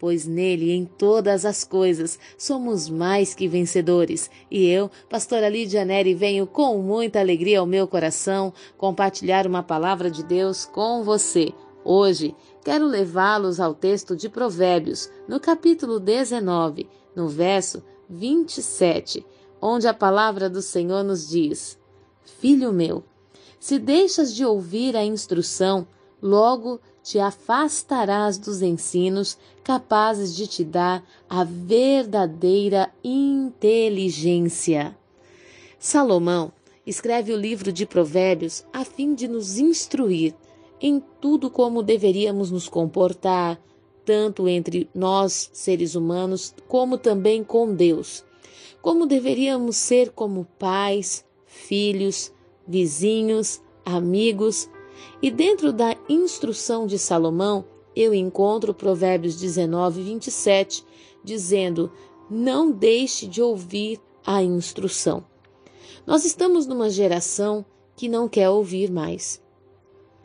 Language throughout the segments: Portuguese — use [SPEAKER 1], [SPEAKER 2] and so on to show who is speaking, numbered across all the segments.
[SPEAKER 1] pois nele, em todas as coisas, somos mais que vencedores. E eu, pastora Lídia Neri, venho com muita alegria ao meu coração compartilhar uma palavra de Deus com você. Hoje, quero levá-los ao texto de Provérbios, no capítulo 19, no verso 27, onde a palavra do Senhor nos diz: Filho meu, se deixas de ouvir a instrução, logo te afastarás dos ensinos capazes de te dar a verdadeira inteligência. Salomão escreve o livro de Provérbios a fim de nos instruir em tudo como deveríamos nos comportar, tanto entre nós, seres humanos, como também com Deus. Como deveríamos ser como pais, filhos, vizinhos, amigos, e dentro da instrução de Salomão, eu encontro Provérbios 19, 27, dizendo: Não deixe de ouvir a instrução. Nós estamos numa geração que não quer ouvir mais.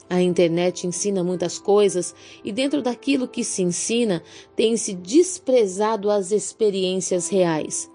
[SPEAKER 1] A internet ensina muitas coisas e, dentro daquilo que se ensina, tem-se desprezado as experiências reais.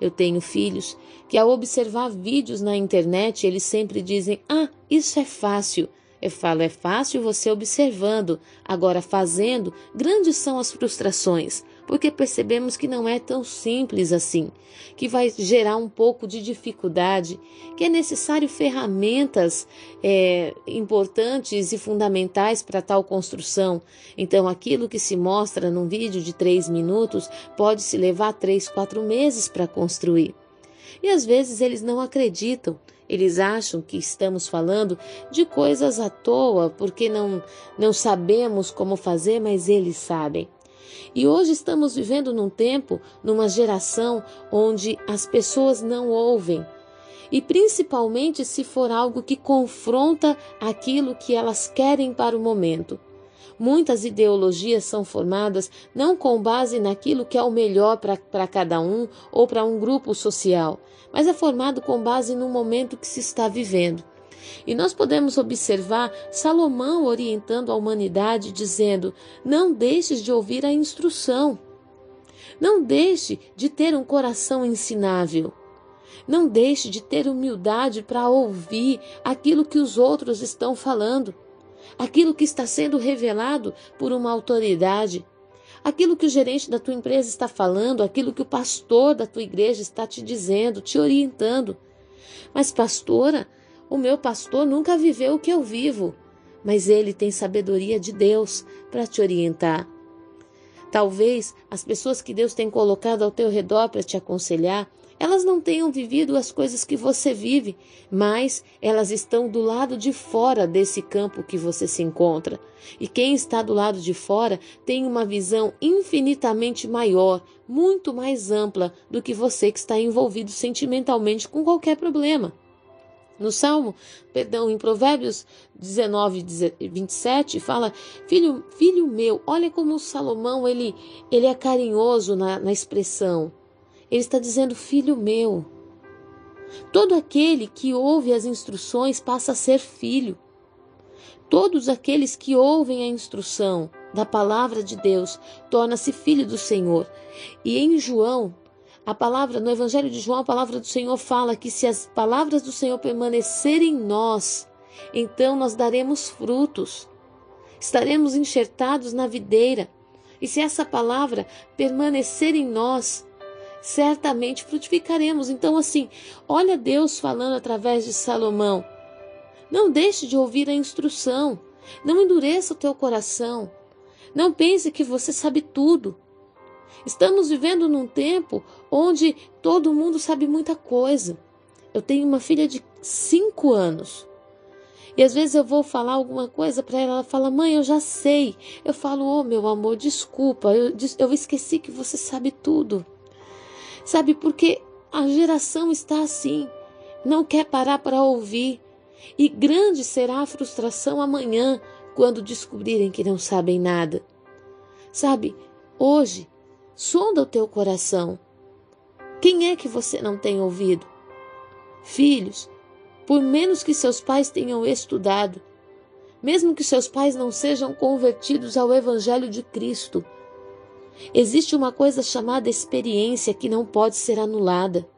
[SPEAKER 1] Eu tenho filhos que, ao observar vídeos na internet, eles sempre dizem: Ah, isso é fácil. Eu falo, é fácil você observando, agora fazendo, grandes são as frustrações, porque percebemos que não é tão simples assim, que vai gerar um pouco de dificuldade, que é necessário ferramentas é, importantes e fundamentais para tal construção. Então, aquilo que se mostra num vídeo de três minutos pode se levar três, quatro meses para construir. E às vezes eles não acreditam eles acham que estamos falando de coisas à toa porque não, não sabemos como fazer, mas eles sabem. E hoje estamos vivendo num tempo, numa geração onde as pessoas não ouvem. E principalmente se for algo que confronta aquilo que elas querem para o momento. Muitas ideologias são formadas não com base naquilo que é o melhor para cada um ou para um grupo social, mas é formado com base no momento que se está vivendo. E nós podemos observar Salomão orientando a humanidade, dizendo: não deixes de ouvir a instrução. Não deixe de ter um coração ensinável. Não deixe de ter humildade para ouvir aquilo que os outros estão falando aquilo que está sendo revelado por uma autoridade, aquilo que o gerente da tua empresa está falando, aquilo que o pastor da tua igreja está te dizendo, te orientando. Mas, pastora, o meu pastor nunca viveu o que eu vivo, mas ele tem sabedoria de Deus para te orientar. Talvez as pessoas que Deus tem colocado ao teu redor para te aconselhar elas não tenham vivido as coisas que você vive, mas elas estão do lado de fora desse campo que você se encontra. E quem está do lado de fora tem uma visão infinitamente maior, muito mais ampla do que você que está envolvido sentimentalmente com qualquer problema. No Salmo, perdão, em Provérbios 19, 27, fala: Filho, filho meu, olha como Salomão ele, ele é carinhoso na, na expressão. Ele está dizendo: Filho meu. Todo aquele que ouve as instruções passa a ser filho. Todos aqueles que ouvem a instrução da palavra de Deus torna-se filho do Senhor. E em João, a palavra no Evangelho de João, a palavra do Senhor fala que se as palavras do Senhor permanecerem em nós, então nós daremos frutos. Estaremos enxertados na videira. E se essa palavra permanecer em nós, certamente frutificaremos. Então, assim, olha Deus falando através de Salomão. Não deixe de ouvir a instrução. Não endureça o teu coração. Não pense que você sabe tudo. Estamos vivendo num tempo onde todo mundo sabe muita coisa. Eu tenho uma filha de cinco anos. E às vezes eu vou falar alguma coisa para ela, ela fala, mãe, eu já sei. Eu falo, oh meu amor, desculpa, eu, eu esqueci que você sabe tudo. Sabe, porque a geração está assim, não quer parar para ouvir. E grande será a frustração amanhã quando descobrirem que não sabem nada. Sabe, hoje, sonda o teu coração. Quem é que você não tem ouvido? Filhos, por menos que seus pais tenham estudado, mesmo que seus pais não sejam convertidos ao Evangelho de Cristo, existe uma coisa chamada experiência que não pode ser anulada.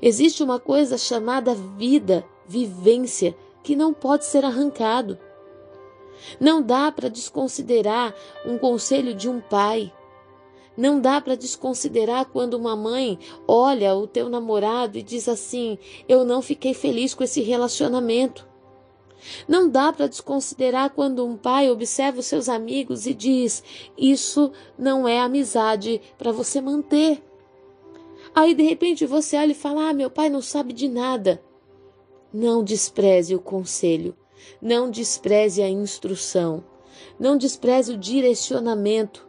[SPEAKER 1] Existe uma coisa chamada vida, vivência, que não pode ser arrancado. Não dá para desconsiderar um conselho de um pai. Não dá para desconsiderar quando uma mãe olha o teu namorado e diz assim: Eu não fiquei feliz com esse relacionamento. Não dá para desconsiderar quando um pai observa os seus amigos e diz: Isso não é amizade para você manter. Aí de repente você olha e fala: Ah, meu pai não sabe de nada. Não despreze o conselho, não despreze a instrução, não despreze o direcionamento.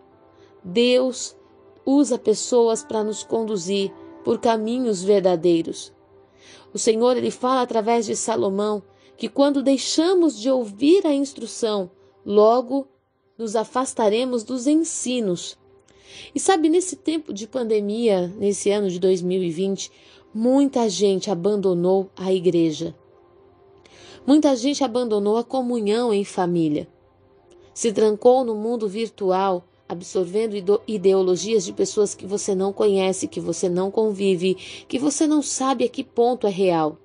[SPEAKER 1] Deus usa pessoas para nos conduzir por caminhos verdadeiros. O Senhor ele fala através de Salomão que quando deixamos de ouvir a instrução, logo nos afastaremos dos ensinos. E sabe, nesse tempo de pandemia, nesse ano de 2020, muita gente abandonou a igreja. Muita gente abandonou a comunhão em família. Se trancou no mundo virtual, absorvendo ideologias de pessoas que você não conhece, que você não convive, que você não sabe a que ponto é real.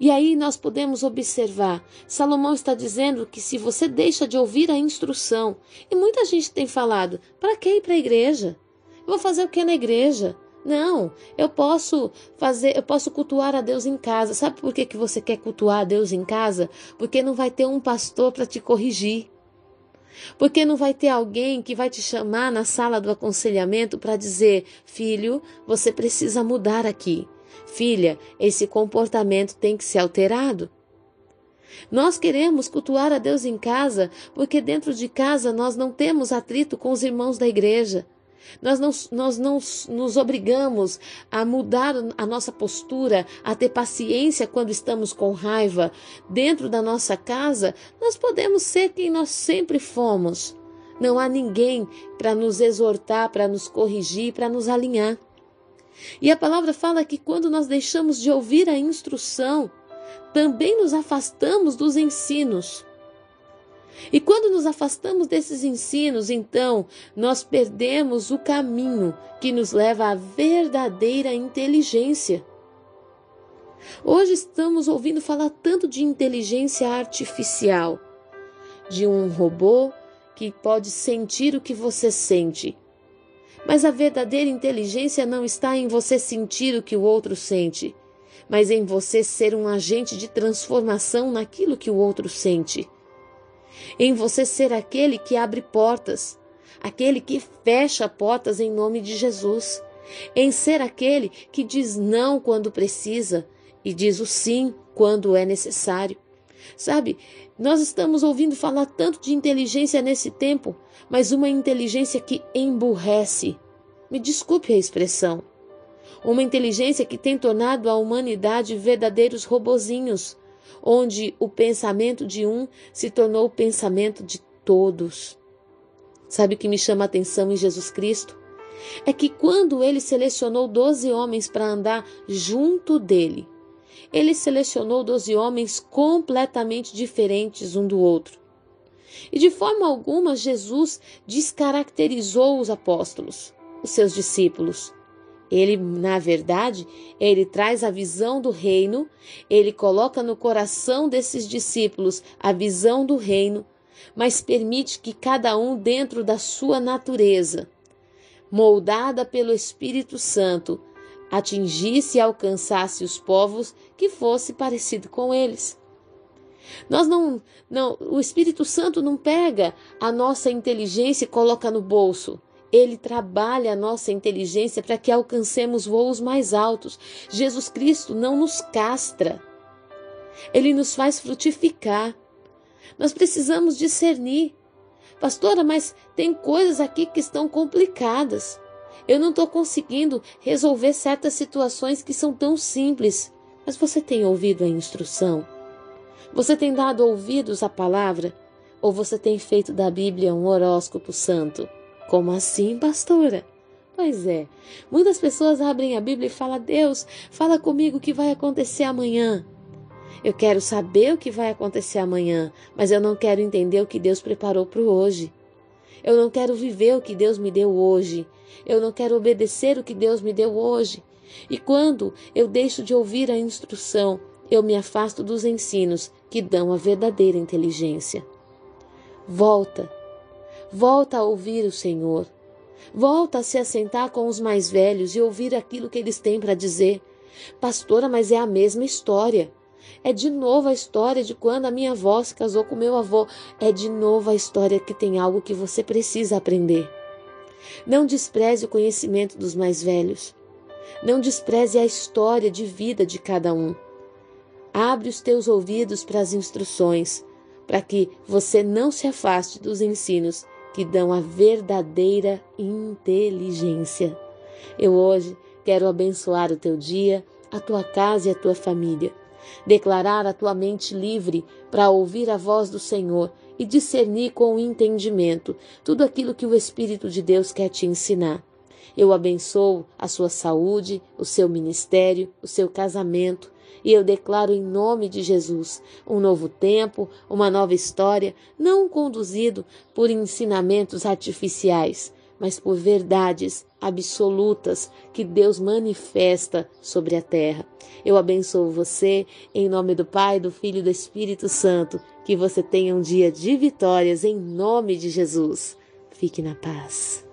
[SPEAKER 1] E aí nós podemos observar, Salomão está dizendo que se você deixa de ouvir a instrução, e muita gente tem falado, para que ir para a igreja? Eu vou fazer o que na igreja? Não, eu posso fazer, eu posso cultuar a Deus em casa. Sabe por que, que você quer cultuar a Deus em casa? Porque não vai ter um pastor para te corrigir. Porque não vai ter alguém que vai te chamar na sala do aconselhamento para dizer: filho, você precisa mudar aqui. Filha, esse comportamento tem que ser alterado. Nós queremos cultuar a Deus em casa porque dentro de casa nós não temos atrito com os irmãos da igreja. Nós não, nós não nos obrigamos a mudar a nossa postura, a ter paciência quando estamos com raiva. Dentro da nossa casa, nós podemos ser quem nós sempre fomos. Não há ninguém para nos exortar, para nos corrigir, para nos alinhar. E a palavra fala que quando nós deixamos de ouvir a instrução, também nos afastamos dos ensinos. E quando nos afastamos desses ensinos, então nós perdemos o caminho que nos leva à verdadeira inteligência. Hoje estamos ouvindo falar tanto de inteligência artificial, de um robô que pode sentir o que você sente. Mas a verdadeira inteligência não está em você sentir o que o outro sente, mas em você ser um agente de transformação naquilo que o outro sente em você ser aquele que abre portas, aquele que fecha portas em nome de Jesus, em ser aquele que diz não quando precisa e diz o sim quando é necessário. Sabe, nós estamos ouvindo falar tanto de inteligência nesse tempo, mas uma inteligência que emburrece. Me desculpe a expressão. Uma inteligência que tem tornado a humanidade verdadeiros robozinhos, onde o pensamento de um se tornou o pensamento de todos. Sabe o que me chama a atenção em Jesus Cristo? É que quando ele selecionou doze homens para andar junto dele, ele selecionou doze homens completamente diferentes um do outro. E de forma alguma Jesus descaracterizou os apóstolos, os seus discípulos. Ele, na verdade, ele traz a visão do reino, ele coloca no coração desses discípulos a visão do reino, mas permite que cada um, dentro da sua natureza, moldada pelo Espírito Santo, atingisse e alcançasse os povos que fosse parecido com eles. Nós não, não, o Espírito Santo não pega a nossa inteligência e coloca no bolso. Ele trabalha a nossa inteligência para que alcancemos voos mais altos. Jesus Cristo não nos castra. Ele nos faz frutificar. Nós precisamos discernir. Pastora, mas tem coisas aqui que estão complicadas. Eu não estou conseguindo resolver certas situações que são tão simples. Mas você tem ouvido a instrução? Você tem dado ouvidos à palavra? Ou você tem feito da Bíblia um horóscopo santo? Como assim, pastora? Pois é, muitas pessoas abrem a Bíblia e falam: Deus, fala comigo o que vai acontecer amanhã. Eu quero saber o que vai acontecer amanhã, mas eu não quero entender o que Deus preparou para hoje. Eu não quero viver o que Deus me deu hoje. Eu não quero obedecer o que Deus me deu hoje. E quando eu deixo de ouvir a instrução, eu me afasto dos ensinos que dão a verdadeira inteligência. Volta, volta a ouvir o Senhor. Volta a se assentar com os mais velhos e ouvir aquilo que eles têm para dizer. Pastora, mas é a mesma história. É de novo a história de quando a minha avó se casou com meu avô. É de novo a história que tem algo que você precisa aprender. Não despreze o conhecimento dos mais velhos. Não despreze a história de vida de cada um. Abre os teus ouvidos para as instruções, para que você não se afaste dos ensinos que dão a verdadeira inteligência. Eu hoje quero abençoar o teu dia, a tua casa e a tua família. Declarar a tua mente livre para ouvir a voz do Senhor e discernir com o entendimento tudo aquilo que o Espírito de Deus quer te ensinar. Eu abençoo a sua saúde, o seu ministério, o seu casamento, e eu declaro em nome de Jesus um novo tempo, uma nova história, não conduzido por ensinamentos artificiais, mas por verdades absolutas que Deus manifesta sobre a terra. Eu abençoo você em nome do Pai, do Filho e do Espírito Santo. Que você tenha um dia de vitórias em nome de Jesus. Fique na paz.